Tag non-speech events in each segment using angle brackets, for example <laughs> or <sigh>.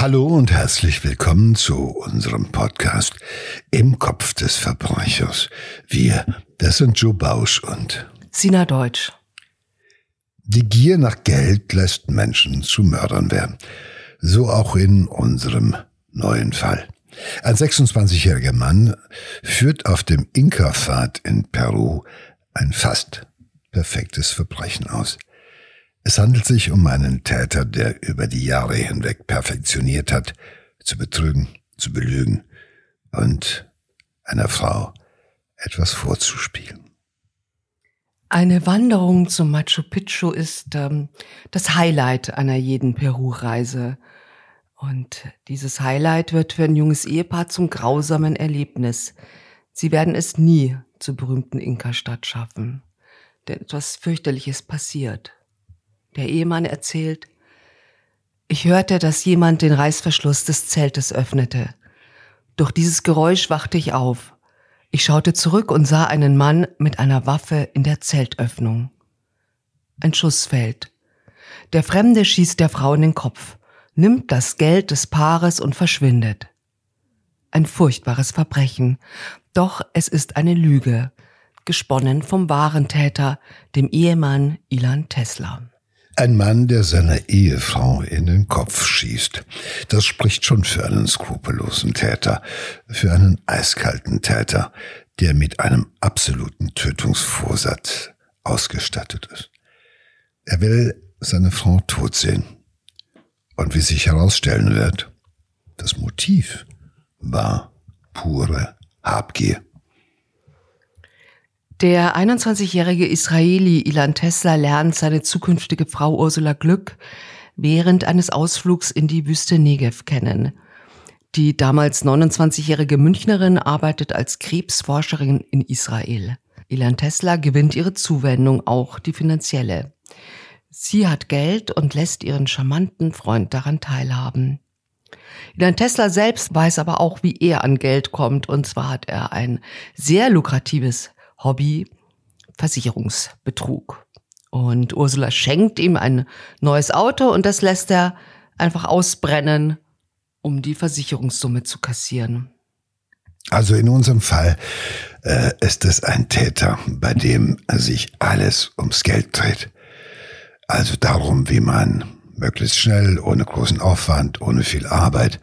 Hallo und herzlich willkommen zu unserem Podcast Im Kopf des Verbrechers. Wir, das sind Joe Bausch und Sina Deutsch. Die Gier nach Geld lässt Menschen zu Mördern werden. So auch in unserem neuen Fall. Ein 26-jähriger Mann führt auf dem Inka-Pfad in Peru ein fast perfektes Verbrechen aus. Es handelt sich um einen Täter, der über die Jahre hinweg perfektioniert hat, zu betrügen, zu belügen und einer Frau etwas vorzuspielen. Eine Wanderung zum Machu Picchu ist ähm, das Highlight einer jeden Peru-Reise. Und dieses Highlight wird für ein junges Ehepaar zum grausamen Erlebnis. Sie werden es nie zur berühmten Inka-Stadt schaffen. Denn etwas fürchterliches passiert. Der Ehemann erzählt, ich hörte, dass jemand den Reißverschluss des Zeltes öffnete. Durch dieses Geräusch wachte ich auf. Ich schaute zurück und sah einen Mann mit einer Waffe in der Zeltöffnung. Ein Schuss fällt. Der Fremde schießt der Frau in den Kopf, nimmt das Geld des Paares und verschwindet. Ein furchtbares Verbrechen. Doch es ist eine Lüge, gesponnen vom wahren Täter, dem Ehemann Ilan Tesla. Ein Mann, der seiner Ehefrau in den Kopf schießt. Das spricht schon für einen skrupellosen Täter, für einen eiskalten Täter, der mit einem absoluten Tötungsvorsatz ausgestattet ist. Er will seine Frau tot sehen. Und wie sich herausstellen wird, das Motiv war pure Habgier. Der 21-jährige Israeli Ilan Tesla lernt seine zukünftige Frau Ursula Glück während eines Ausflugs in die Wüste Negev kennen. Die damals 29-jährige Münchnerin arbeitet als Krebsforscherin in Israel. Ilan Tesla gewinnt ihre Zuwendung, auch die finanzielle. Sie hat Geld und lässt ihren charmanten Freund daran teilhaben. Ilan Tesla selbst weiß aber auch, wie er an Geld kommt, und zwar hat er ein sehr lukratives Hobby Versicherungsbetrug. Und Ursula schenkt ihm ein neues Auto und das lässt er einfach ausbrennen, um die Versicherungssumme zu kassieren. Also in unserem Fall äh, ist es ein Täter, bei dem sich alles ums Geld dreht. Also darum, wie man möglichst schnell, ohne großen Aufwand, ohne viel Arbeit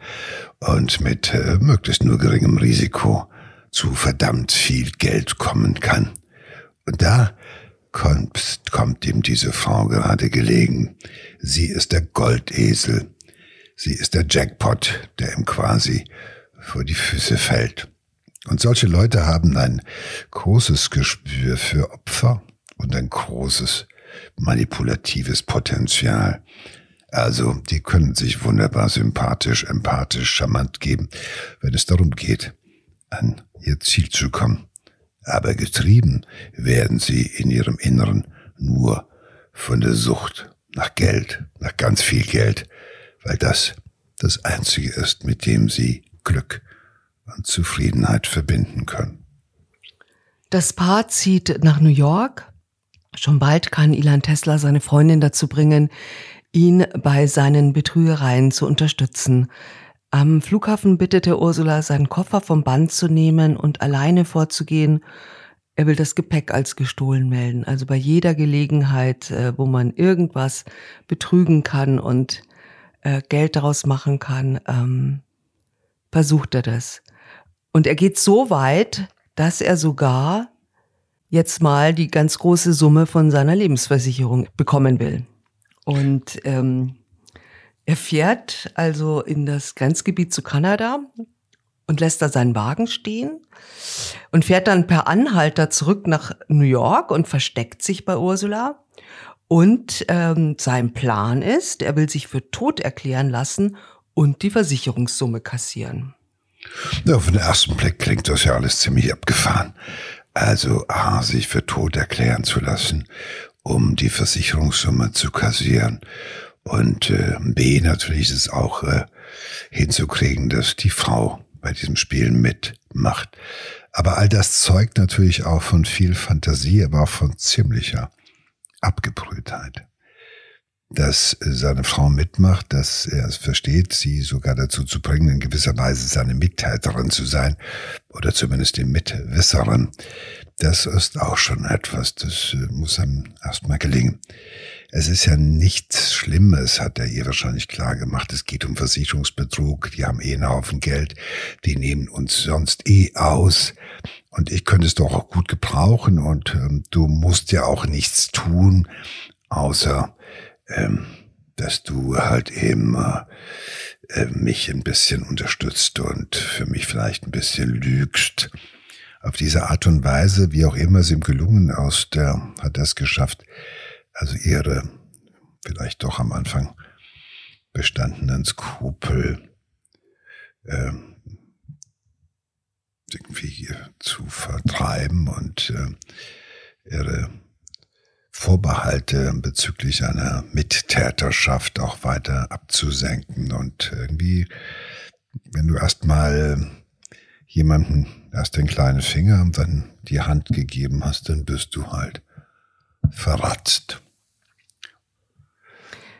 und mit äh, möglichst nur geringem Risiko zu verdammt viel Geld kommen kann. Und da kommt, kommt ihm diese Frau gerade gelegen. Sie ist der Goldesel. Sie ist der Jackpot, der ihm quasi vor die Füße fällt. Und solche Leute haben ein großes Gespür für Opfer und ein großes manipulatives Potenzial. Also, die können sich wunderbar sympathisch, empathisch, charmant geben, wenn es darum geht, an ihr Ziel zu kommen. Aber getrieben werden sie in ihrem Inneren nur von der Sucht nach Geld, nach ganz viel Geld, weil das das Einzige ist, mit dem sie Glück und Zufriedenheit verbinden können. Das Paar zieht nach New York. Schon bald kann Ilan Tesla seine Freundin dazu bringen, ihn bei seinen Betrügereien zu unterstützen. Am Flughafen bittete Ursula, seinen Koffer vom Band zu nehmen und alleine vorzugehen. Er will das Gepäck als gestohlen melden. Also bei jeder Gelegenheit, äh, wo man irgendwas betrügen kann und äh, Geld daraus machen kann, ähm, versucht er das. Und er geht so weit, dass er sogar jetzt mal die ganz große Summe von seiner Lebensversicherung bekommen will. Und ähm, er fährt also in das Grenzgebiet zu Kanada und lässt da seinen Wagen stehen und fährt dann per Anhalter zurück nach New York und versteckt sich bei Ursula. Und ähm, sein Plan ist, er will sich für tot erklären lassen und die Versicherungssumme kassieren. Ja, auf den ersten Blick klingt das ja alles ziemlich abgefahren. Also A, sich für tot erklären zu lassen, um die Versicherungssumme zu kassieren und äh, B, natürlich ist es auch äh, hinzukriegen, dass die Frau bei diesem Spiel mitmacht. Aber all das zeugt natürlich auch von viel Fantasie, aber auch von ziemlicher Abgebrühtheit. dass seine Frau mitmacht, dass er es versteht, sie sogar dazu zu bringen, in gewisser Weise seine Mittäterin zu sein oder zumindest die Mitwisserin. Das ist auch schon etwas, das äh, muss einem erstmal gelingen. Es ist ja nichts Schlimmes, hat er ihr wahrscheinlich klar gemacht. Es geht um Versicherungsbetrug, die haben eh einen Haufen Geld, die nehmen uns sonst eh aus. Und ich könnte es doch auch gut gebrauchen und ähm, du musst ja auch nichts tun, außer ähm, dass du halt eben äh, mich ein bisschen unterstützt und für mich vielleicht ein bisschen lügst. Auf diese Art und Weise, wie auch immer es ihm gelungen aus der, hat das geschafft, also ihre vielleicht doch am Anfang bestandenen Skrupel äh, irgendwie zu vertreiben und äh, ihre Vorbehalte bezüglich einer Mittäterschaft auch weiter abzusenken. Und irgendwie, wenn du erstmal jemanden erst den kleinen Finger und dann die Hand gegeben hast, dann bist du halt verratzt.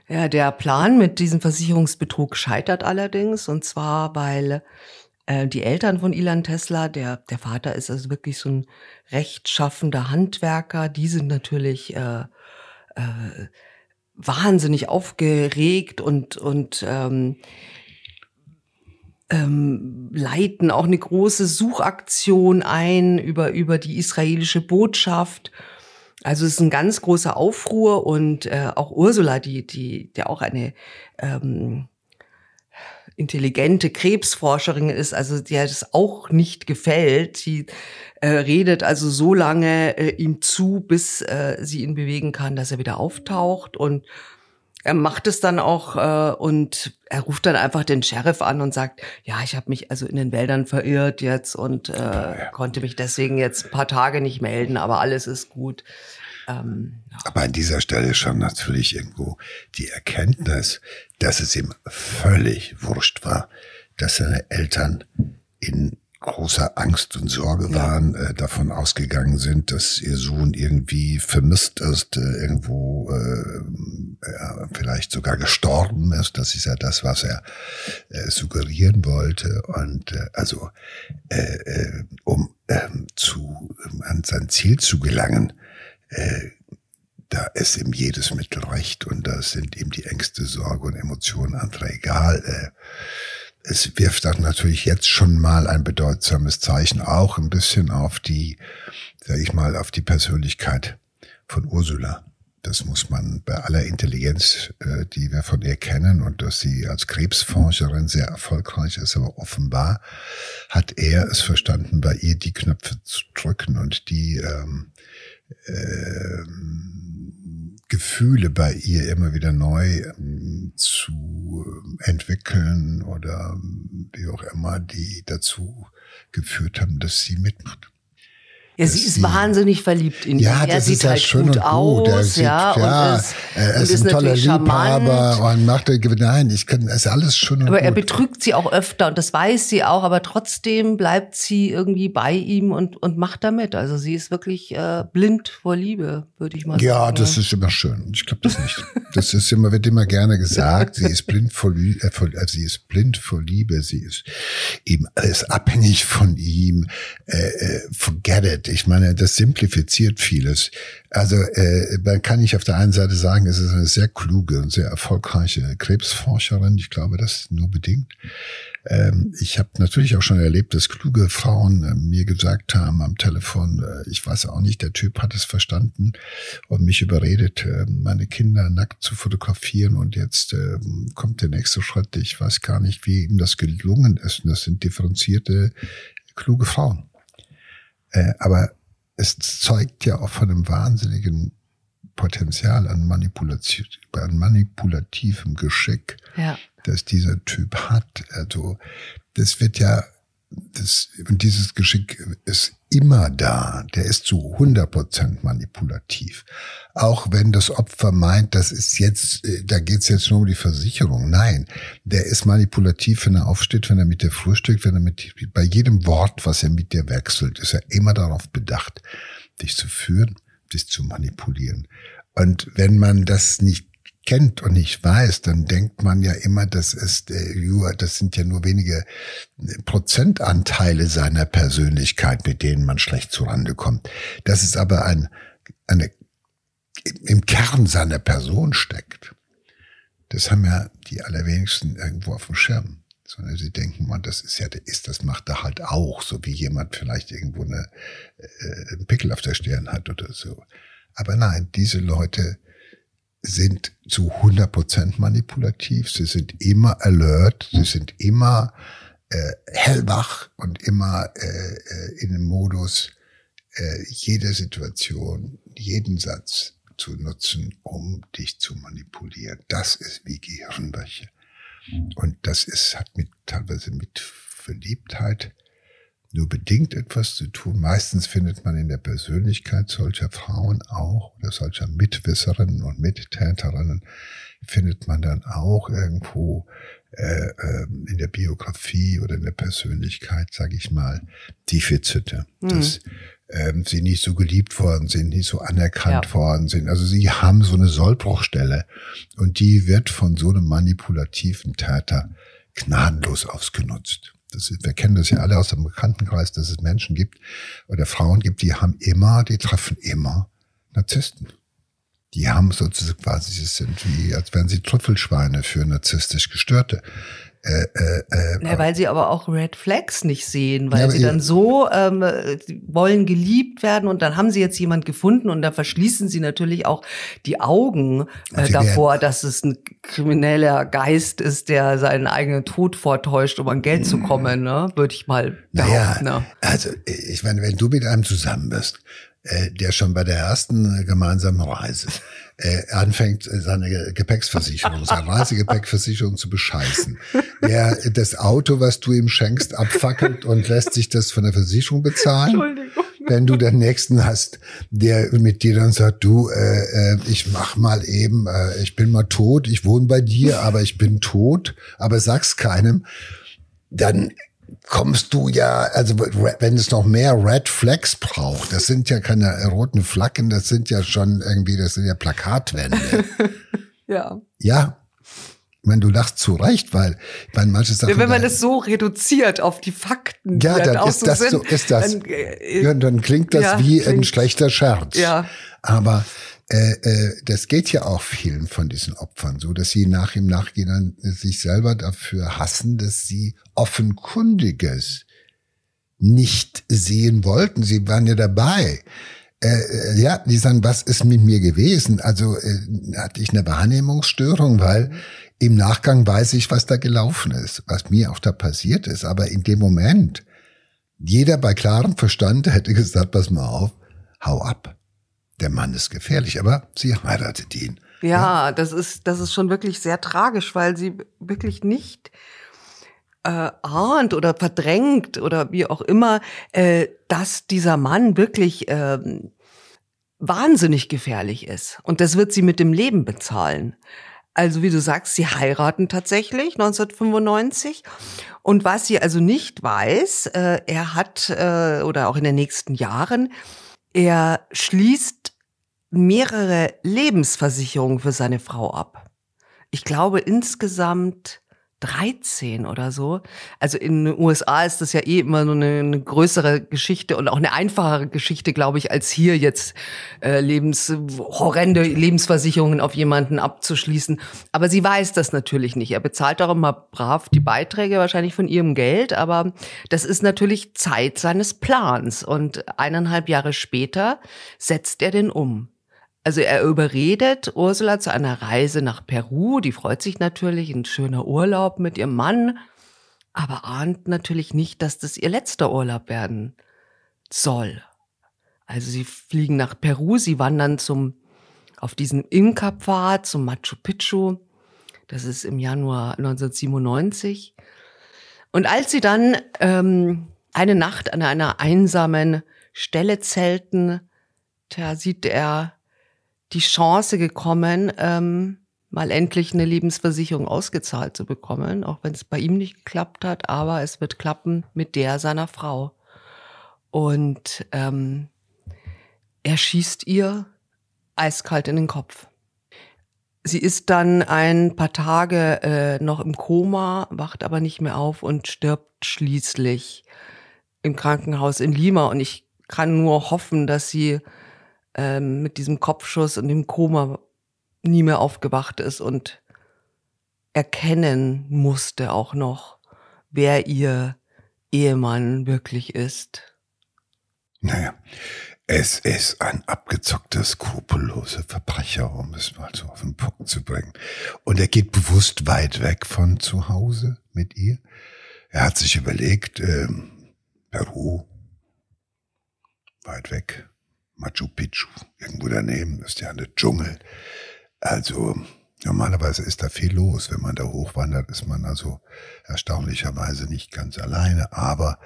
Ja, der Plan mit diesem Versicherungsbetrug scheitert allerdings, und zwar, weil äh, die Eltern von Ilan Tesla, der, der Vater ist also wirklich so ein rechtschaffender Handwerker, die sind natürlich äh, äh, wahnsinnig aufgeregt und, und ähm, ähm, leiten auch eine große Suchaktion ein über, über die israelische Botschaft. Also es ist ein ganz großer Aufruhr und äh, auch Ursula, die, die, der auch eine ähm, intelligente Krebsforscherin ist, also der das auch nicht gefällt. Sie äh, redet also so lange äh, ihm zu, bis äh, sie ihn bewegen kann, dass er wieder auftaucht und er macht es dann auch äh, und er ruft dann einfach den Sheriff an und sagt, ja, ich habe mich also in den Wäldern verirrt jetzt und äh, ja. konnte mich deswegen jetzt ein paar Tage nicht melden, aber alles ist gut. Ähm, ja. Aber an dieser Stelle schon natürlich irgendwo die Erkenntnis, dass es ihm völlig wurscht war, dass seine Eltern in großer Angst und Sorge waren, äh, davon ausgegangen sind, dass ihr Sohn irgendwie vermisst ist, äh, irgendwo äh, ja, vielleicht sogar gestorben ist. Das ist ja das, was er äh, suggerieren wollte. Und äh, also äh, äh, um äh, zu an sein Ziel zu gelangen, äh, da ist ihm jedes Mittel recht und da sind ihm die Ängste, Sorge und Emotionen andere egal. Es wirft auch natürlich jetzt schon mal ein bedeutsames Zeichen auch ein bisschen auf die, sag ich mal, auf die Persönlichkeit von Ursula. Das muss man bei aller Intelligenz, äh, die wir von ihr kennen und dass sie als Krebsforscherin sehr erfolgreich ist, aber offenbar hat er es verstanden, bei ihr die Knöpfe zu drücken und die ähm, äh, Gefühle bei ihr immer wieder neu ähm, zu entwickeln oder ähm, wie auch immer, die dazu geführt haben, dass sie mitmacht. Ja, sie ist wahnsinnig verliebt in ihn. Ja, das sieht ist halt schön gut und gut. Er sieht, ja, ja ist, er ist, ist ein toller Liebhaber charmant. und macht, nein, ich kann, es ist alles schön und aber gut. Aber er betrügt sie auch öfter und das weiß sie auch, aber trotzdem bleibt sie irgendwie bei ihm und, und macht damit. Also sie ist wirklich äh, blind vor Liebe, würde ich mal ja, sagen. Ja, das ist immer schön. Ich glaube das nicht. das ist immer, wird immer gerne gesagt. Sie ist blind vor, äh, vor äh, sie ist blind vor Liebe. Sie ist eben alles abhängig von ihm. Äh, äh, forget it ich meine, das simplifiziert vieles. Also äh, man kann nicht auf der einen Seite sagen, es ist eine sehr kluge und sehr erfolgreiche Krebsforscherin. Ich glaube, das nur bedingt. Ähm, ich habe natürlich auch schon erlebt, dass kluge Frauen äh, mir gesagt haben am Telefon, äh, ich weiß auch nicht, der Typ hat es verstanden und mich überredet, äh, meine Kinder nackt zu fotografieren und jetzt äh, kommt der nächste Schritt. Ich weiß gar nicht, wie ihm das gelungen ist. Das sind differenzierte, kluge Frauen. Äh, aber es zeugt ja auch von einem wahnsinnigen Potenzial an Manipulation, an manipulativem Geschick, ja. das dieser Typ hat. Also, das wird ja das, und dieses Geschick ist immer da. Der ist zu 100 Prozent manipulativ. Auch wenn das Opfer meint, das ist jetzt, äh, da geht's jetzt nur um die Versicherung. Nein, der ist manipulativ, wenn er aufsteht, wenn er mit dir frühstückt, wenn er mit, bei jedem Wort, was er mit dir wechselt, ist er immer darauf bedacht, dich zu führen, dich zu manipulieren. Und wenn man das nicht kennt und nicht weiß, dann denkt man ja immer, das ist äh, das sind ja nur wenige äh, Prozentanteile seiner Persönlichkeit, mit denen man schlecht zurande kommt. Das ist aber ein, eine im Kern seiner Person steckt. Das haben ja die allerwenigsten irgendwo auf dem Schirm sondern sie denken, man, das ist ja, der ist, das macht er halt auch, so wie jemand vielleicht irgendwo eine, äh, einen Pickel auf der Stirn hat oder so. Aber nein, diese Leute sind zu 100 Prozent manipulativ, sie sind immer alert, sie sind immer äh, hellwach und immer äh, äh in dem Modus, äh, jede Situation, jeden Satz zu nutzen, um dich zu manipulieren. Das ist wie Gehirnwäsche. Und das ist, hat mit, teilweise mit Verliebtheit nur bedingt etwas zu tun. Meistens findet man in der Persönlichkeit solcher Frauen auch oder solcher Mitwisserinnen und Mittäterinnen findet man dann auch irgendwo äh, äh, in der Biografie oder in der Persönlichkeit, sage ich mal, Defizite. Mhm. Das ähm, sie nicht so geliebt worden sind, nicht so anerkannt ja. worden sind. Also sie haben so eine Sollbruchstelle und die wird von so einem manipulativen Täter gnadenlos ausgenutzt. Das wir kennen das ja alle aus dem Bekanntenkreis, dass es Menschen gibt oder Frauen gibt, die haben immer, die treffen immer Narzissten. Die haben sozusagen quasi, sie sind wie, als wären sie Trüffelschweine für narzisstisch Gestörte. Äh, äh, äh, ja, weil sie aber auch Red Flags nicht sehen, weil ja, sie dann so ähm, wollen geliebt werden und dann haben sie jetzt jemand gefunden und da verschließen sie natürlich auch die Augen äh, davor, dass es ein krimineller Geist ist, der seinen eigenen Tod vortäuscht, um an Geld zu kommen, ne? würde ich mal behaupten. Naja, ne? Also ich meine, wenn du mit einem zusammen bist, äh, der schon bei der ersten gemeinsamen Reise äh, anfängt, äh, seine Gepäcksversicherung, seine <laughs> Reisegepäckversicherung zu bescheißen. Der das Auto, was du ihm schenkst, abfackelt und lässt sich das von der Versicherung bezahlen. Entschuldigung. Wenn du den nächsten hast, der mit dir dann sagt, du, äh, äh, ich mach mal eben, äh, ich bin mal tot, ich wohne bei dir, aber ich bin tot, aber sag's keinem, dann kommst du ja, also wenn es noch mehr Red Flags braucht, das sind ja keine roten Flaggen, das sind ja schon irgendwie, das sind ja Plakatwände. <laughs> ja. Ja. Ich meine, du lachst zu Recht, weil, weil manche Sachen. Ja, wenn man das so reduziert auf die Fakten, ja, dann, dann ist so das sind, so, ist das. Dann, äh, ja, dann klingt das ja, wie klingt, ein schlechter Scherz. Ja. Aber äh, äh, das geht ja auch vielen von diesen Opfern so, dass sie nach im Nachgehen sich selber dafür hassen, dass sie offenkundiges nicht sehen wollten. Sie waren ja dabei. Äh, äh, ja, die sagen, was ist mit mir gewesen? Also äh, hatte ich eine Wahrnehmungsstörung, weil im Nachgang weiß ich, was da gelaufen ist, was mir auch da passiert ist. Aber in dem Moment, jeder bei klarem Verstand hätte gesagt, pass mal auf, hau ab der Mann ist gefährlich, aber sie heiratet ihn. Ja, ja, das ist, das ist schon wirklich sehr tragisch, weil sie wirklich nicht äh, ahnt oder verdrängt oder wie auch immer, äh, dass dieser Mann wirklich äh, wahnsinnig gefährlich ist. Und das wird sie mit dem Leben bezahlen. Also wie du sagst, sie heiraten tatsächlich 1995. Und was sie also nicht weiß, äh, er hat, äh, oder auch in den nächsten Jahren, er schließt mehrere Lebensversicherungen für seine Frau ab. Ich glaube insgesamt 13 oder so. Also in den USA ist das ja eh immer nur eine, eine größere Geschichte und auch eine einfachere Geschichte, glaube ich, als hier jetzt äh, lebens horrende Lebensversicherungen auf jemanden abzuschließen. Aber sie weiß das natürlich nicht. Er bezahlt auch immer brav die Beiträge wahrscheinlich von ihrem Geld, aber das ist natürlich Zeit seines Plans und eineinhalb Jahre später setzt er den um. Also er überredet Ursula zu einer Reise nach Peru. Die freut sich natürlich, ein schöner Urlaub mit ihrem Mann, aber ahnt natürlich nicht, dass das ihr letzter Urlaub werden soll. Also sie fliegen nach Peru, sie wandern zum auf diesen Inka-Pfad zum Machu Picchu. Das ist im Januar 1997. Und als sie dann ähm, eine Nacht an einer einsamen Stelle zelten, da sieht er die Chance gekommen, ähm, mal endlich eine Lebensversicherung ausgezahlt zu bekommen, auch wenn es bei ihm nicht geklappt hat, aber es wird klappen mit der seiner Frau. Und ähm, er schießt ihr eiskalt in den Kopf. Sie ist dann ein paar Tage äh, noch im Koma, wacht aber nicht mehr auf und stirbt schließlich im Krankenhaus in Lima. Und ich kann nur hoffen, dass sie ähm, mit diesem Kopfschuss und dem Koma nie mehr aufgewacht ist und erkennen musste auch noch, wer ihr Ehemann wirklich ist. Naja, es ist ein abgezockter, skrupelloser Verbrecher, um es mal so auf den Punkt zu bringen. Und er geht bewusst weit weg von zu Hause mit ihr. Er hat sich überlegt, ähm, Peru, weit weg, Machu Picchu, irgendwo daneben ist ja eine Dschungel. Also normalerweise ist da viel los. Wenn man da hochwandert, ist man also erstaunlicherweise nicht ganz alleine. Aber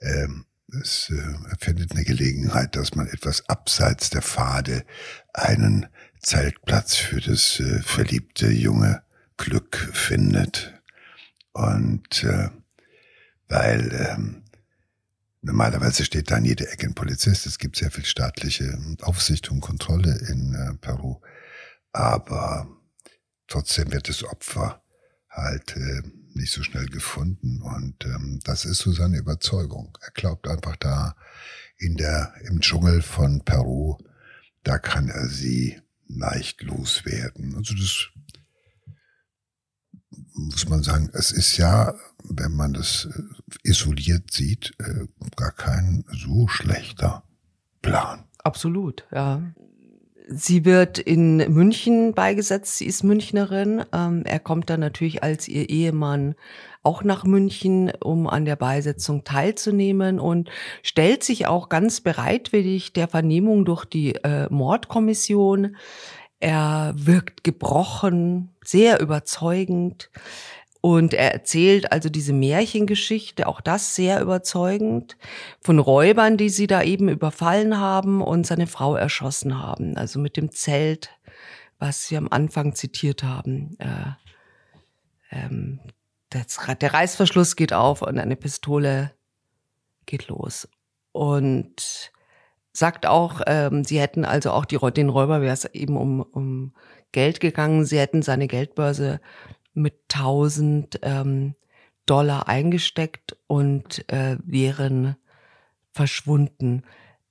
ähm, es äh, findet eine Gelegenheit, dass man etwas abseits der Pfade einen Zeltplatz für das äh, verliebte junge Glück findet. Und äh, weil ähm, normalerweise steht da an jeder Ecke ein Polizist, es gibt sehr viel staatliche Aufsicht und Kontrolle in äh, Peru, aber trotzdem wird das Opfer halt äh, nicht so schnell gefunden. Und ähm, das ist so seine Überzeugung. Er glaubt einfach da in der, im Dschungel von Peru, da kann er sie leicht loswerden. Also das muss man sagen, es ist ja, wenn man das äh, isoliert sieht, äh, gar kein so schlechter Plan. Absolut, ja. Sie wird in München beigesetzt, sie ist Münchnerin. Ähm, er kommt dann natürlich als ihr Ehemann auch nach München, um an der Beisetzung teilzunehmen und stellt sich auch ganz bereitwillig der Vernehmung durch die äh, Mordkommission. Er wirkt gebrochen, sehr überzeugend. Und er erzählt also diese Märchengeschichte, auch das sehr überzeugend, von Räubern, die sie da eben überfallen haben und seine Frau erschossen haben. Also mit dem Zelt, was wir am Anfang zitiert haben. Äh, ähm, das, der Reißverschluss geht auf und eine Pistole geht los. Und sagt auch, ähm, sie hätten also auch die, den Räuber, wäre es eben um, um Geld gegangen, sie hätten seine Geldbörse mit 1000 ähm, Dollar eingesteckt und äh, wären verschwunden.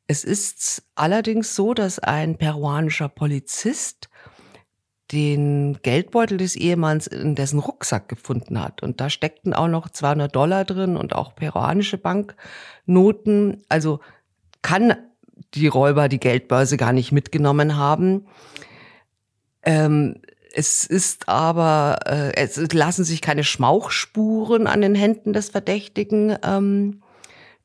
Es ist allerdings so, dass ein peruanischer Polizist den Geldbeutel des Ehemanns in dessen Rucksack gefunden hat. Und da steckten auch noch 200 Dollar drin und auch peruanische Banknoten. Also kann die Räuber die Geldbörse gar nicht mitgenommen haben. Ähm, es ist aber, äh, es lassen sich keine Schmauchspuren an den Händen des Verdächtigen ähm,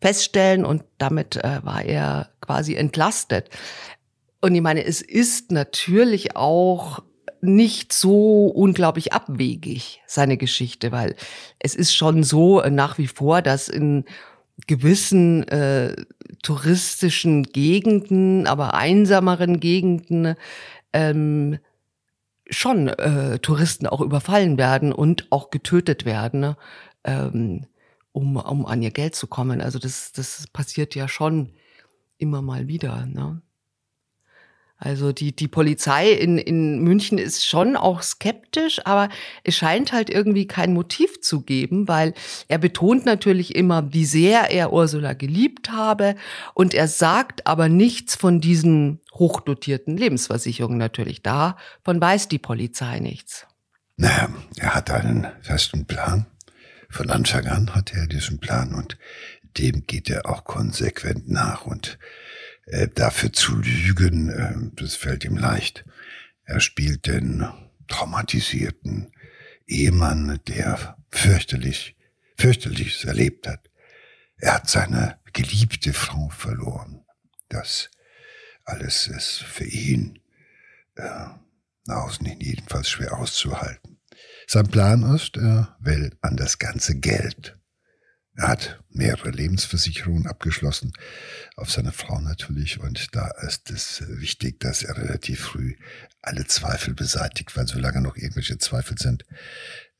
feststellen und damit äh, war er quasi entlastet. Und ich meine, es ist natürlich auch nicht so unglaublich abwegig, seine Geschichte, weil es ist schon so nach wie vor, dass in gewissen äh, touristischen Gegenden, aber einsameren Gegenden ähm, schon äh, Touristen auch überfallen werden und auch getötet werden, ähm, um, um an ihr Geld zu kommen. Also das, das passiert ja schon immer mal wieder. Ne? Also die, die Polizei in, in München ist schon auch skeptisch, aber es scheint halt irgendwie kein Motiv zu geben, weil er betont natürlich immer, wie sehr er Ursula geliebt habe und er sagt aber nichts von diesen hochdotierten Lebensversicherungen natürlich. Davon weiß die Polizei nichts. Naja, er hat einen festen Plan. Von Anfang an hat er diesen Plan und dem geht er auch konsequent nach und äh, dafür zu lügen, äh, das fällt ihm leicht. Er spielt den traumatisierten Ehemann, der fürchterlich, fürchterliches erlebt hat. Er hat seine geliebte Frau verloren. Das alles ist für ihn äh, nach außen hin jedenfalls schwer auszuhalten. Sein Plan ist, er will an das ganze Geld er hat mehrere Lebensversicherungen abgeschlossen, auf seine Frau natürlich. Und da ist es wichtig, dass er relativ früh alle Zweifel beseitigt, weil solange noch irgendwelche Zweifel sind,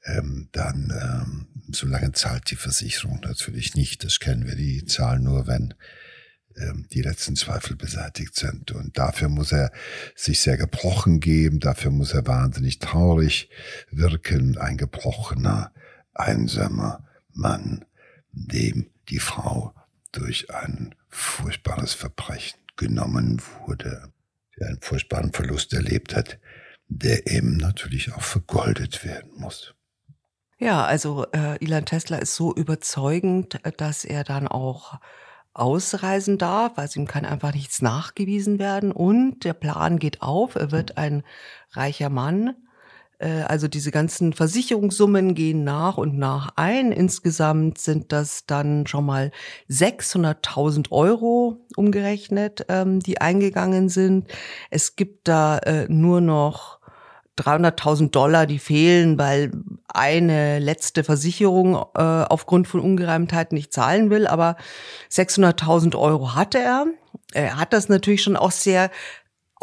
ähm, dann ähm, solange zahlt die Versicherung natürlich nicht. Das kennen wir, die zahlen nur, wenn ähm, die letzten Zweifel beseitigt sind. Und dafür muss er sich sehr gebrochen geben, dafür muss er wahnsinnig traurig wirken, ein gebrochener, einsamer Mann, dem die Frau durch ein furchtbares Verbrechen genommen wurde, der einen furchtbaren Verlust erlebt hat, der eben natürlich auch vergoldet werden muss. Ja, also äh, Ilan Tesla ist so überzeugend, dass er dann auch ausreisen darf, also ihm kann einfach nichts nachgewiesen werden und der Plan geht auf, er wird ein reicher Mann. Äh, also diese ganzen Versicherungssummen gehen nach und nach ein. Insgesamt sind das dann schon mal 600.000 Euro umgerechnet, ähm, die eingegangen sind. Es gibt da äh, nur noch 300.000 Dollar, die fehlen, weil eine letzte Versicherung äh, aufgrund von Ungereimtheiten nicht zahlen will. Aber 600.000 Euro hatte er. Er hat das natürlich schon auch sehr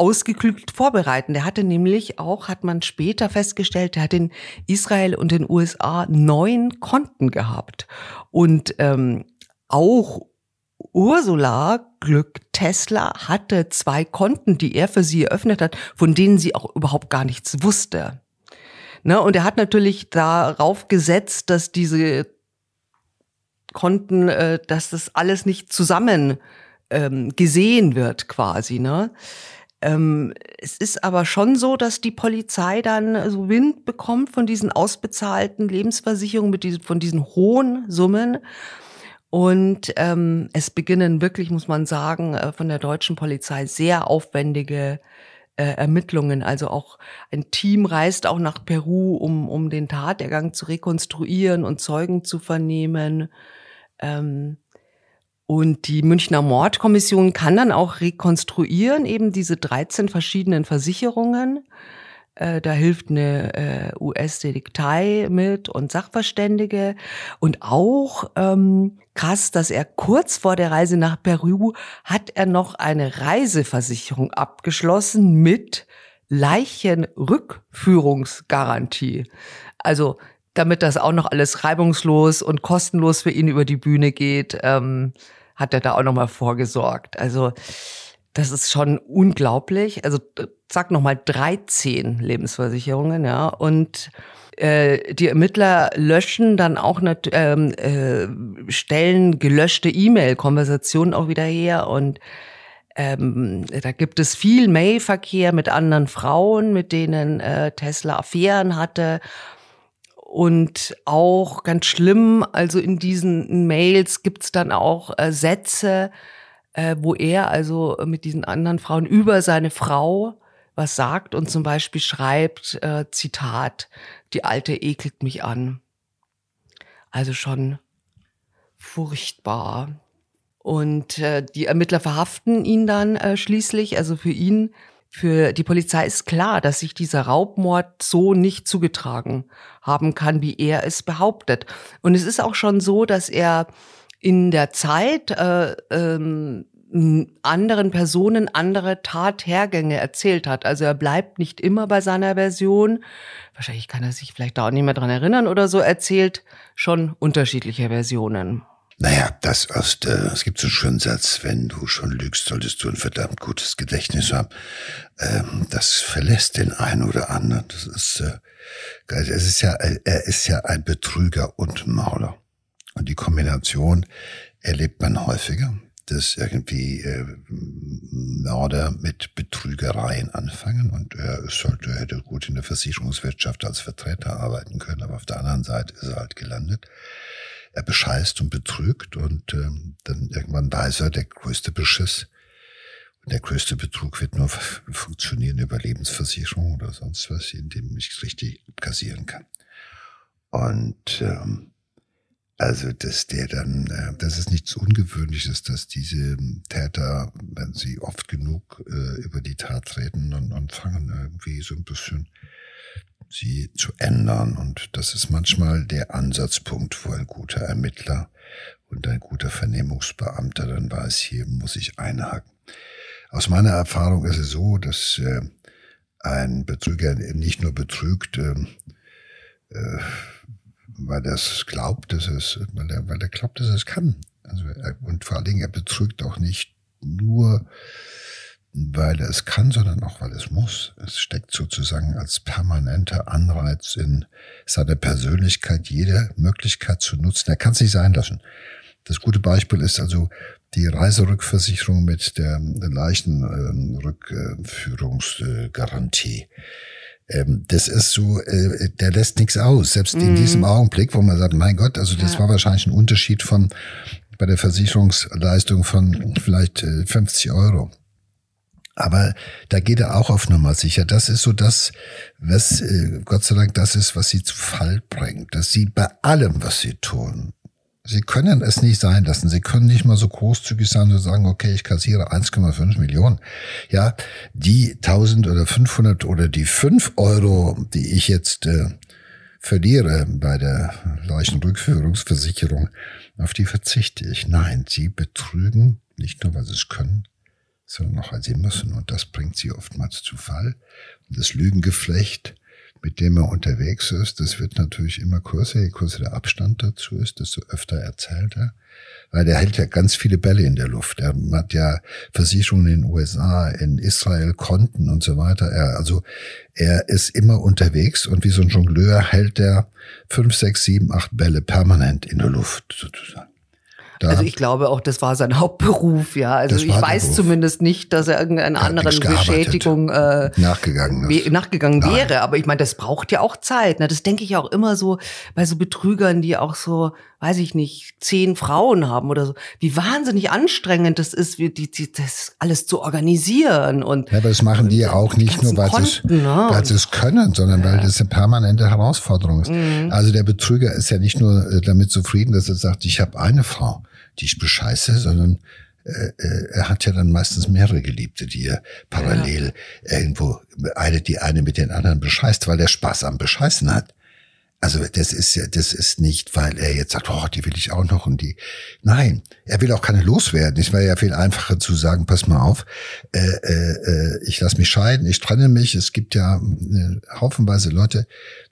ausgeklügelt vorbereiten. Der hatte nämlich auch, hat man später festgestellt, der hat in Israel und den USA neun Konten gehabt. Und ähm, auch Ursula Glück Tesla hatte zwei Konten, die er für sie eröffnet hat, von denen sie auch überhaupt gar nichts wusste. Ne? Und er hat natürlich darauf gesetzt, dass diese Konten, äh, dass das alles nicht zusammen ähm, gesehen wird quasi. Ne? Ähm, es ist aber schon so, dass die Polizei dann so Wind bekommt von diesen ausbezahlten Lebensversicherungen mit diesen, von diesen hohen Summen und ähm, es beginnen wirklich, muss man sagen, äh, von der deutschen Polizei sehr aufwendige äh, Ermittlungen. Also auch ein Team reist auch nach Peru, um, um den Tatergang zu rekonstruieren und Zeugen zu vernehmen. Ähm, und die Münchner Mordkommission kann dann auch rekonstruieren, eben diese 13 verschiedenen Versicherungen. Äh, da hilft eine äh, US-Detektei mit und Sachverständige. Und auch ähm, krass, dass er kurz vor der Reise nach Peru hat er noch eine Reiseversicherung abgeschlossen mit Leichenrückführungsgarantie. Also damit das auch noch alles reibungslos und kostenlos für ihn über die Bühne geht, ähm, hat er da auch noch mal vorgesorgt. Also das ist schon unglaublich. Also sag noch mal 13 Lebensversicherungen, ja. Und äh, die Ermittler löschen dann auch ähm, äh, stellen gelöschte E-Mail-Konversationen auch wieder her und ähm, da gibt es viel Mailverkehr mit anderen Frauen, mit denen äh, Tesla Affären hatte. Und auch ganz schlimm, also in diesen Mails gibt's dann auch äh, Sätze, äh, wo er also mit diesen anderen Frauen über seine Frau was sagt und zum Beispiel schreibt, äh, Zitat, die Alte ekelt mich an. Also schon furchtbar. Und äh, die Ermittler verhaften ihn dann äh, schließlich. Also für ihn, für die Polizei ist klar, dass sich dieser Raubmord so nicht zugetragen haben kann, wie er es behauptet. Und es ist auch schon so, dass er in der Zeit äh, ähm, anderen Personen andere Tathergänge erzählt hat. Also er bleibt nicht immer bei seiner Version. Wahrscheinlich kann er sich vielleicht da auch nicht mehr dran erinnern oder so, erzählt schon unterschiedliche Versionen. Naja, das aus der, es gibt so einen schönen Satz, wenn du schon lügst, solltest du ein verdammt gutes Gedächtnis haben. Ähm, das verlässt den einen oder anderen. Das ist, äh, es ist ja, er ist ja ein Betrüger und Mauler. Und die Kombination erlebt man häufiger dass irgendwie äh, Mörder mit Betrügereien anfangen und er sollte, hätte gut in der Versicherungswirtschaft als Vertreter arbeiten können, aber auf der anderen Seite ist er halt gelandet. Er bescheißt und betrügt und ähm, dann irgendwann weiß er, der größte Beschiss und der größte Betrug wird nur funktionieren über Lebensversicherung oder sonst was, in dem ich richtig kassieren kann. Und ähm, also, dass der dann, äh, das ist nichts Ungewöhnliches, dass diese Täter, wenn sie oft genug äh, über die Tat reden und anfangen irgendwie so ein bisschen sie zu ändern. Und das ist manchmal der Ansatzpunkt, wo ein guter Ermittler und ein guter Vernehmungsbeamter dann weiß, hier muss ich einhaken. Aus meiner Erfahrung ist es so, dass äh, ein Betrüger nicht nur betrügt, äh, äh, weil er es glaubt, dass es, weil er, weil er glaubt, dass es kann. Also und vor allen Dingen, er betrügt auch nicht nur weil er es kann, sondern auch weil es muss. Es steckt sozusagen als permanenter Anreiz in seiner Persönlichkeit, jede Möglichkeit zu nutzen. Er kann es nicht sein lassen. Das gute Beispiel ist also die Reiserückversicherung mit der Leichenrückführungsgarantie. Ähm, das ist so, äh, der lässt nichts aus. Selbst in mhm. diesem Augenblick, wo man sagt, mein Gott, also das ja. war wahrscheinlich ein Unterschied von bei der Versicherungsleistung von vielleicht 50 äh, Euro. Aber da geht er auch auf Nummer sicher. Das ist so das, was, äh, Gott sei Dank, das ist, was sie zu Fall bringt. Dass sie bei allem, was sie tun, Sie können es nicht sein lassen. Sie können nicht mal so großzügig sein und sagen, okay, ich kassiere 1,5 Millionen. Ja, die 1000 oder 500 oder die 5 Euro, die ich jetzt äh, verliere bei der Leichenrückführungsversicherung, auf die verzichte ich. Nein, sie betrügen nicht nur, weil sie es können, sondern auch, weil sie müssen. Und das bringt sie oftmals zu Fall. Und das Lügengeflecht mit dem er unterwegs ist, das wird natürlich immer größer, je größer der Abstand dazu ist, desto öfter erzählt er. Weil der hält ja ganz viele Bälle in der Luft. Er hat ja Versicherungen in den USA, in Israel, Konten und so weiter. Er, also er ist immer unterwegs und wie so ein Jongleur hält er fünf, sechs, sieben, acht Bälle permanent in der Luft sozusagen. Da also ich glaube auch, das war sein <laughs> Hauptberuf, ja. Also ich weiß Beruf. zumindest nicht, dass er irgendeiner anderen Beschädigung äh, nachgegangen, ist. nachgegangen wäre. Aber ich meine, das braucht ja auch Zeit. Ne? Das denke ich auch immer so bei so Betrügern, die auch so, weiß ich nicht, zehn Frauen haben oder so. Wie wahnsinnig anstrengend das ist, wie die, die, das alles zu organisieren. Und, ja, aber das machen die ja auch nicht nur, weil sie ne? weil sie es können, sondern ja. weil das eine permanente Herausforderung ist. Mhm. Also der Betrüger ist ja nicht nur äh, damit zufrieden, dass er sagt, ich habe eine Frau die ich bescheiße, sondern äh, äh, er hat ja dann meistens mehrere Geliebte, die er parallel ja. irgendwo eine, die eine mit den anderen bescheißt, weil er Spaß am Bescheißen hat. Also das ist ja, das ist nicht, weil er jetzt sagt, oh, die will ich auch noch und die. Nein, er will auch keine loswerden. Es wäre ja viel einfacher zu sagen, pass mal auf, äh, äh, äh ich lasse mich scheiden, ich trenne mich. Es gibt ja äh, haufenweise Leute,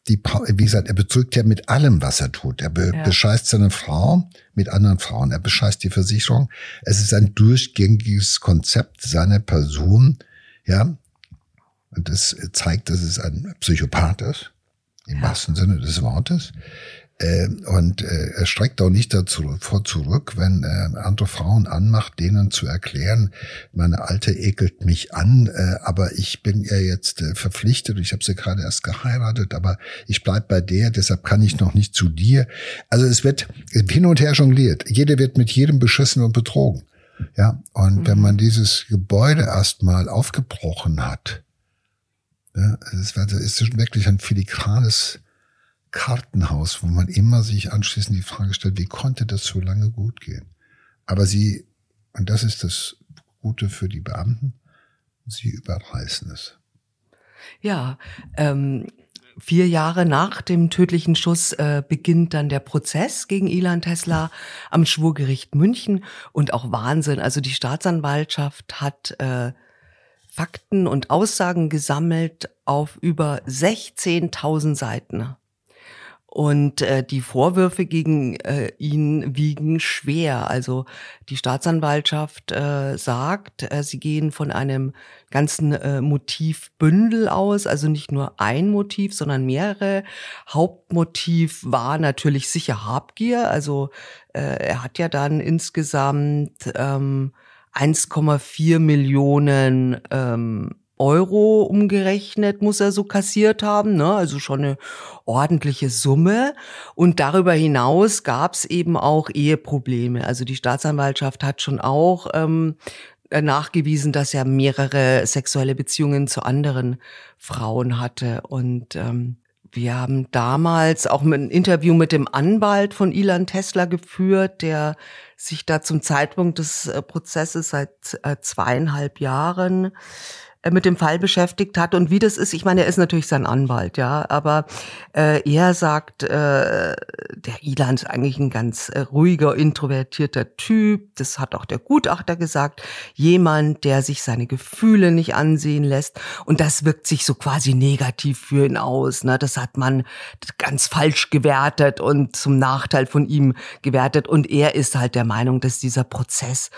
die, wie gesagt, er betrügt ja mit allem, was er tut. Er be ja. bescheißt seine Frau mit anderen Frauen, er bescheißt die Versicherung. Es ist ein durchgängiges Konzept seiner Person, ja. Und das zeigt, dass es ein Psychopath ist im wahrsten Sinne des Wortes. Äh, und äh, er streckt auch nicht dazu vor zurück, wenn äh, andere Frauen anmacht, denen zu erklären, meine Alte ekelt mich an, äh, aber ich bin ihr jetzt äh, verpflichtet, ich habe sie gerade erst geheiratet, aber ich bleib bei der, deshalb kann ich noch nicht zu dir. Also es wird hin und her jongliert. Jeder wird mit jedem beschissen und betrogen. Ja, und mhm. wenn man dieses Gebäude erstmal aufgebrochen hat, ja, es ist wirklich ein filigranes Kartenhaus, wo man immer sich anschließend die Frage stellt, wie konnte das so lange gut gehen? Aber sie, und das ist das Gute für die Beamten, sie überreißen es. Ja, ähm, vier Jahre nach dem tödlichen Schuss äh, beginnt dann der Prozess gegen Ilan Tesla am Schwurgericht München und auch Wahnsinn. Also die Staatsanwaltschaft hat äh, Fakten und Aussagen gesammelt auf über 16.000 Seiten. Und äh, die Vorwürfe gegen äh, ihn wiegen schwer. Also die Staatsanwaltschaft äh, sagt, äh, sie gehen von einem ganzen äh, Motivbündel aus, also nicht nur ein Motiv, sondern mehrere. Hauptmotiv war natürlich sicher Habgier. Also äh, er hat ja dann insgesamt ähm, 1,4 Millionen ähm, Euro umgerechnet muss er so kassiert haben, ne? also schon eine ordentliche Summe. Und darüber hinaus gab es eben auch Eheprobleme. Also die Staatsanwaltschaft hat schon auch ähm, nachgewiesen, dass er mehrere sexuelle Beziehungen zu anderen Frauen hatte. Und ähm, wir haben damals auch ein Interview mit dem Anwalt von Ilan Tesla geführt, der sich da zum Zeitpunkt des äh, Prozesses seit äh, zweieinhalb Jahren mit dem Fall beschäftigt hat und wie das ist. Ich meine, er ist natürlich sein Anwalt, ja, aber äh, er sagt, äh, der Ilan ist eigentlich ein ganz äh, ruhiger, introvertierter Typ. Das hat auch der Gutachter gesagt. Jemand, der sich seine Gefühle nicht ansehen lässt und das wirkt sich so quasi negativ für ihn aus. Ne? Das hat man ganz falsch gewertet und zum Nachteil von ihm gewertet und er ist halt der Meinung, dass dieser Prozess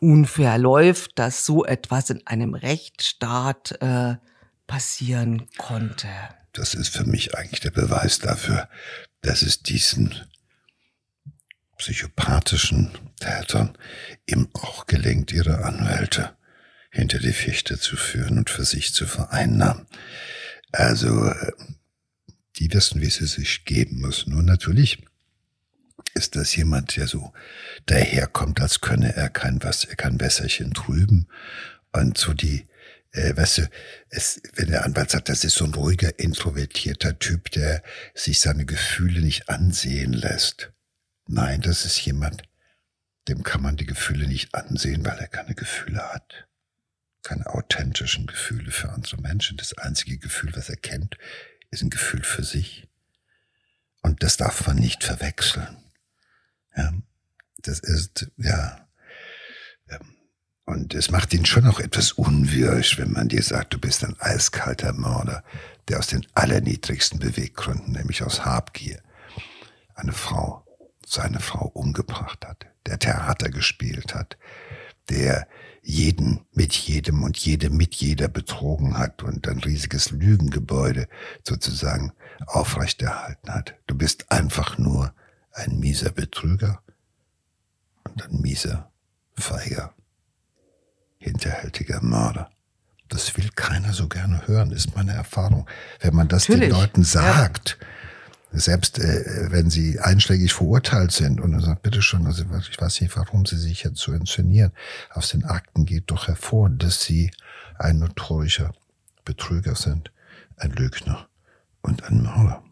unfair läuft, dass so etwas in einem Rechtsstaat äh, passieren konnte. Das ist für mich eigentlich der Beweis dafür, dass es diesen psychopathischen Tätern eben auch gelingt, ihre Anwälte hinter die Fichte zu führen und für sich zu vereinnahmen. Also, äh, die wissen, wie sie sich geben müssen. Und natürlich ist das jemand, der so daherkommt, als könne er kein was, er kann Wässerchen trüben. Und so die, äh, weißt du, es, wenn der Anwalt sagt, das ist so ein ruhiger, introvertierter Typ, der sich seine Gefühle nicht ansehen lässt. Nein, das ist jemand, dem kann man die Gefühle nicht ansehen, weil er keine Gefühle hat. Keine authentischen Gefühle für andere Menschen. Das einzige Gefühl, was er kennt, ist ein Gefühl für sich. Und das darf man nicht verwechseln. Ja, das ist, ja, ähm, und es macht ihn schon auch etwas unwirsch, wenn man dir sagt, du bist ein eiskalter Mörder, der aus den allerniedrigsten Beweggründen, nämlich aus Habgier, eine Frau, seine Frau umgebracht hat, der Theater gespielt hat, der jeden mit jedem und jede mit jeder betrogen hat und ein riesiges Lügengebäude sozusagen aufrechterhalten hat. Du bist einfach nur ein mieser Betrüger und ein mieser, feiger, hinterhältiger Mörder. Das will keiner so gerne hören, ist meine Erfahrung. Wenn man das Natürlich. den Leuten sagt, ja. selbst äh, wenn sie einschlägig verurteilt sind und er sagt, bitte schon, also ich weiß nicht, warum sie sich jetzt so inszenieren. Aus den Akten geht doch hervor, dass sie ein notorischer Betrüger sind, ein Lügner und ein Mörder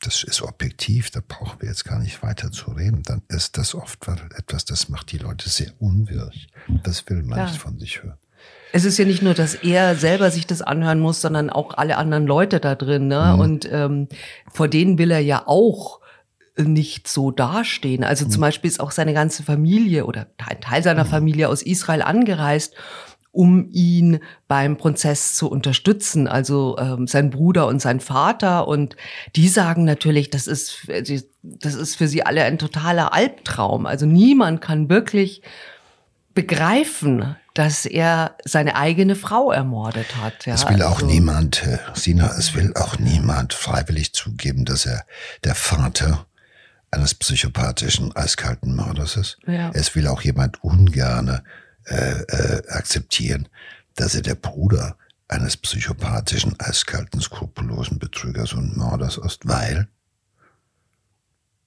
das ist objektiv, da brauchen wir jetzt gar nicht weiter zu reden, dann ist das oft etwas, das macht die Leute sehr unwirsch. Das will man ja. nicht von sich hören. Es ist ja nicht nur, dass er selber sich das anhören muss, sondern auch alle anderen Leute da drin. Ne? Mhm. Und ähm, vor denen will er ja auch nicht so dastehen. Also mhm. zum Beispiel ist auch seine ganze Familie oder ein Teil seiner mhm. Familie aus Israel angereist um ihn beim Prozess zu unterstützen. Also ähm, sein Bruder und sein Vater. Und die sagen natürlich, das ist, das ist für sie alle ein totaler Albtraum. Also niemand kann wirklich begreifen, dass er seine eigene Frau ermordet hat. Ja, es will auch also, niemand, äh, Sina, es will auch niemand freiwillig zugeben, dass er der Vater eines psychopathischen, eiskalten Mörders ist. Ja. Es will auch jemand ungerne äh, äh, akzeptieren, dass er der Bruder eines psychopathischen, eiskalten, skrupellosen Betrügers und Mörders ist, weil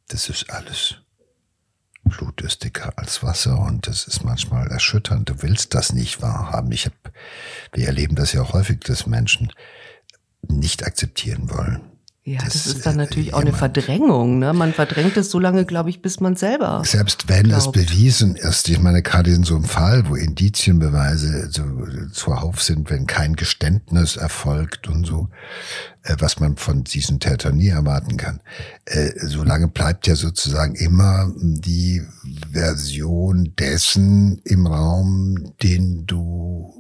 das ist alles. Blut ist dicker als Wasser und das ist manchmal erschütternd. Du willst das nicht wahrhaben. Ich hab, wir erleben das ja häufig, dass Menschen nicht akzeptieren wollen, ja, das, das ist dann natürlich auch eine Verdrängung. Ne? Man verdrängt es so lange, glaube ich, bis man selber. Selbst wenn glaubt. es bewiesen ist, ich meine, gerade in so einem Fall, wo Indizienbeweise so zuhauf sind, wenn kein Geständnis erfolgt und so, äh, was man von diesen Tätern nie erwarten kann, äh, solange bleibt ja sozusagen immer die Version dessen im Raum, den du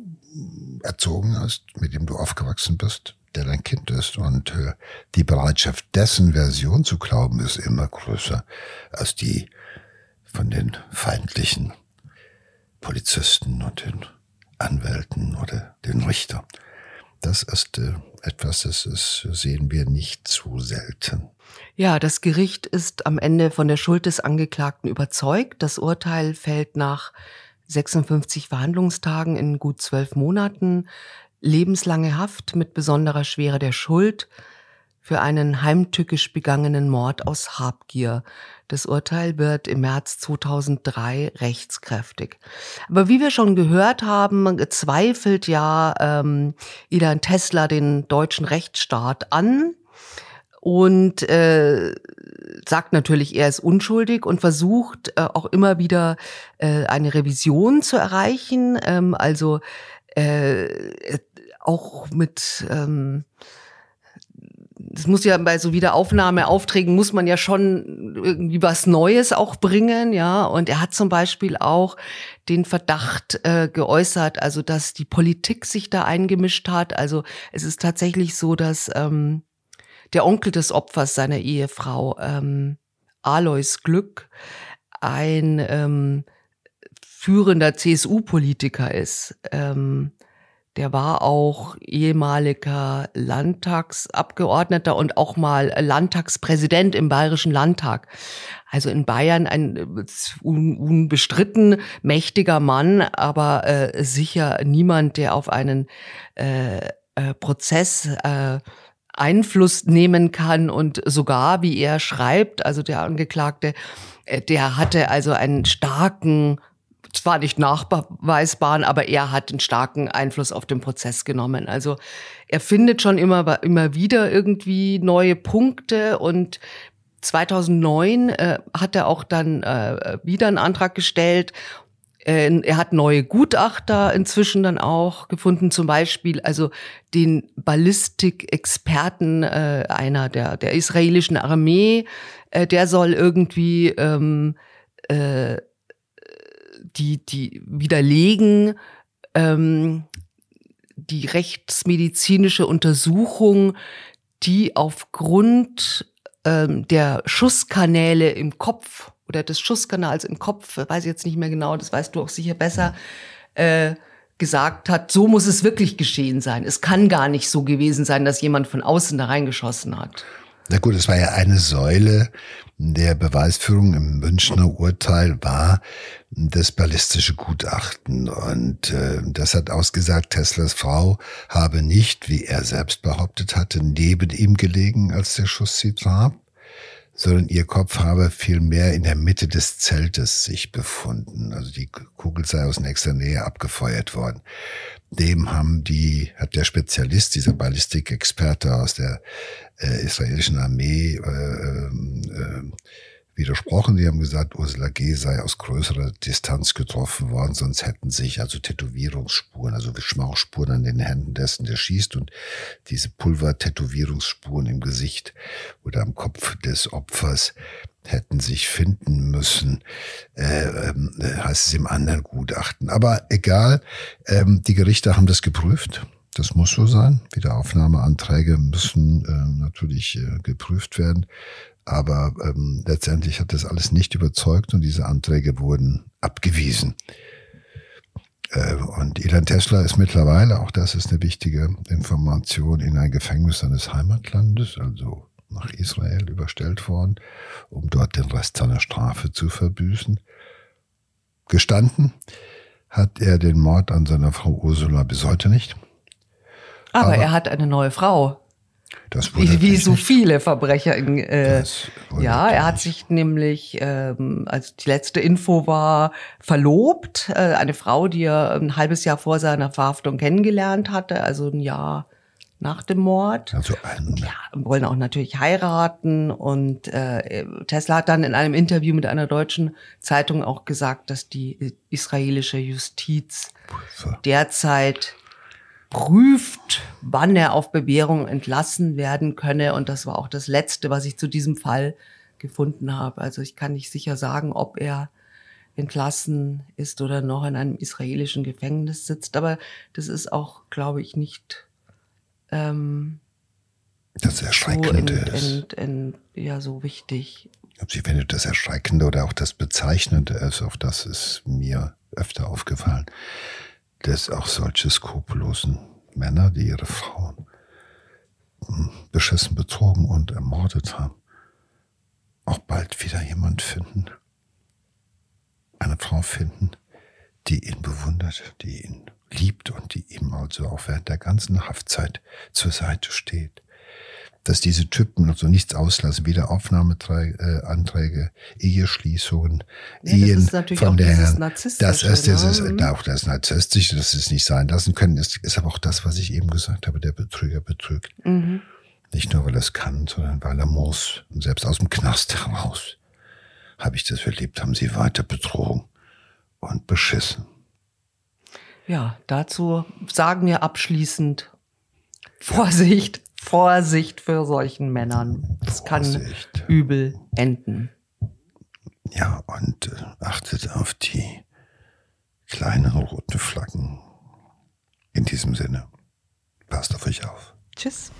erzogen hast, mit dem du aufgewachsen bist der dein Kind ist. Und äh, die Bereitschaft dessen Version zu glauben ist immer größer als die von den feindlichen Polizisten und den Anwälten oder den Richtern. Das ist äh, etwas, das ist, sehen wir nicht zu selten. Ja, das Gericht ist am Ende von der Schuld des Angeklagten überzeugt. Das Urteil fällt nach 56 Verhandlungstagen in gut zwölf Monaten lebenslange Haft mit besonderer Schwere der Schuld für einen heimtückisch begangenen Mord aus Habgier. Das Urteil wird im März 2003 rechtskräftig. Aber wie wir schon gehört haben, zweifelt ja ähm, Ilan Tesla den deutschen Rechtsstaat an und äh, sagt natürlich, er ist unschuldig und versucht äh, auch immer wieder äh, eine Revision zu erreichen. Ähm, also äh, auch mit ähm, es muss ja bei so Wiederaufnahmeaufträgen muss man ja schon irgendwie was Neues auch bringen, ja. Und er hat zum Beispiel auch den Verdacht äh, geäußert, also dass die Politik sich da eingemischt hat. Also es ist tatsächlich so, dass ähm, der Onkel des Opfers seiner Ehefrau, ähm, Alois Glück, ein ähm, führender CSU-Politiker ist. Ähm, der war auch ehemaliger Landtagsabgeordneter und auch mal Landtagspräsident im Bayerischen Landtag. Also in Bayern ein un, unbestritten mächtiger Mann, aber äh, sicher niemand, der auf einen äh, äh, Prozess äh, Einfluss nehmen kann und sogar, wie er schreibt, also der Angeklagte, äh, der hatte also einen starken zwar nicht nachweisbaren, aber er hat einen starken Einfluss auf den Prozess genommen. Also er findet schon immer, immer wieder irgendwie neue Punkte und 2009 äh, hat er auch dann äh, wieder einen Antrag gestellt. Äh, er hat neue Gutachter inzwischen dann auch gefunden, zum Beispiel also den Ballistikexperten äh, einer der, der israelischen Armee, äh, der soll irgendwie ähm, äh, die, die widerlegen ähm, die rechtsmedizinische Untersuchung, die aufgrund ähm, der Schusskanäle im Kopf oder des Schusskanals im Kopf, weiß ich jetzt nicht mehr genau, das weißt du auch sicher besser, äh, gesagt hat, so muss es wirklich geschehen sein. Es kann gar nicht so gewesen sein, dass jemand von außen da reingeschossen hat. Na gut, es war ja eine Säule der Beweisführung im Münchner Urteil war das ballistische Gutachten. Und äh, das hat ausgesagt, Teslas Frau habe nicht, wie er selbst behauptet hatte, neben ihm gelegen, als der Schuss sie traf, sondern ihr Kopf habe vielmehr in der Mitte des Zeltes sich befunden. Also die Kugel sei aus nächster Nähe abgefeuert worden. Dem haben die, hat der Spezialist, dieser Ballistikexperte aus der äh, israelischen Armee, äh, äh, widersprochen. Die haben gesagt, Ursula G. sei aus größerer Distanz getroffen worden, sonst hätten sich also Tätowierungsspuren, also Schmauchspuren an den Händen dessen, der schießt und diese Pulver-Tätowierungsspuren im Gesicht oder am Kopf des Opfers hätten sich finden müssen, äh, äh, heißt es im anderen Gutachten. Aber egal, ähm, die Gerichte haben das geprüft. Das muss so sein. Wiederaufnahmeanträge müssen äh, natürlich äh, geprüft werden. Aber ähm, letztendlich hat das alles nicht überzeugt und diese Anträge wurden abgewiesen. Äh, und Ilan Tesla ist mittlerweile, auch das ist eine wichtige Information, in ein Gefängnis seines Heimatlandes, also nach Israel überstellt worden, um dort den Rest seiner Strafe zu verbüßen. Gestanden hat er den Mord an seiner Frau Ursula bis heute nicht. Aber, Aber er hat eine neue Frau. Wie, wie so viele Verbrecher. In, äh, ja, er hat sich nämlich, ähm, als die letzte Info war, verlobt. Äh, eine Frau, die er ein halbes Jahr vor seiner Verhaftung kennengelernt hatte, also ein Jahr nach dem Mord. Also ein ja, wollen auch natürlich heiraten. Und äh, Tesla hat dann in einem Interview mit einer deutschen Zeitung auch gesagt, dass die israelische Justiz derzeit prüft, wann er auf Bewährung entlassen werden könne. Und das war auch das Letzte, was ich zu diesem Fall gefunden habe. Also ich kann nicht sicher sagen, ob er entlassen ist oder noch in einem israelischen Gefängnis sitzt. Aber das ist auch, glaube ich, nicht ähm, das Erschreckende so in, in, in, ja so wichtig. Sie findet das Erschreckende oder auch das Bezeichnende ist, auf das ist mir öfter aufgefallen dass auch solche skrupellosen Männer, die ihre Frauen hm, beschissen, betrogen und ermordet haben, auch bald wieder jemand finden, eine Frau finden, die ihn bewundert, die ihn liebt und die ihm also auch während der ganzen Haftzeit zur Seite steht dass diese Typen also nichts auslassen, weder Aufnahmeanträge, äh, Eheschließungen, ja, Ehen von der Das ist dieses, ne? auch das Narzisstische, dass sie es nicht sein lassen können, ist, ist aber auch das, was ich eben gesagt habe, der Betrüger betrügt. Mhm. Nicht nur, weil er es kann, sondern weil er muss. Und selbst aus dem Knast heraus habe ich das erlebt, haben sie weiter betrogen und beschissen. Ja, dazu sagen wir abschließend Vorsicht. Vorsicht für solchen Männern. Das kann übel enden. Ja, und äh, achtet auf die kleinen roten Flaggen. In diesem Sinne, passt auf euch auf. Tschüss.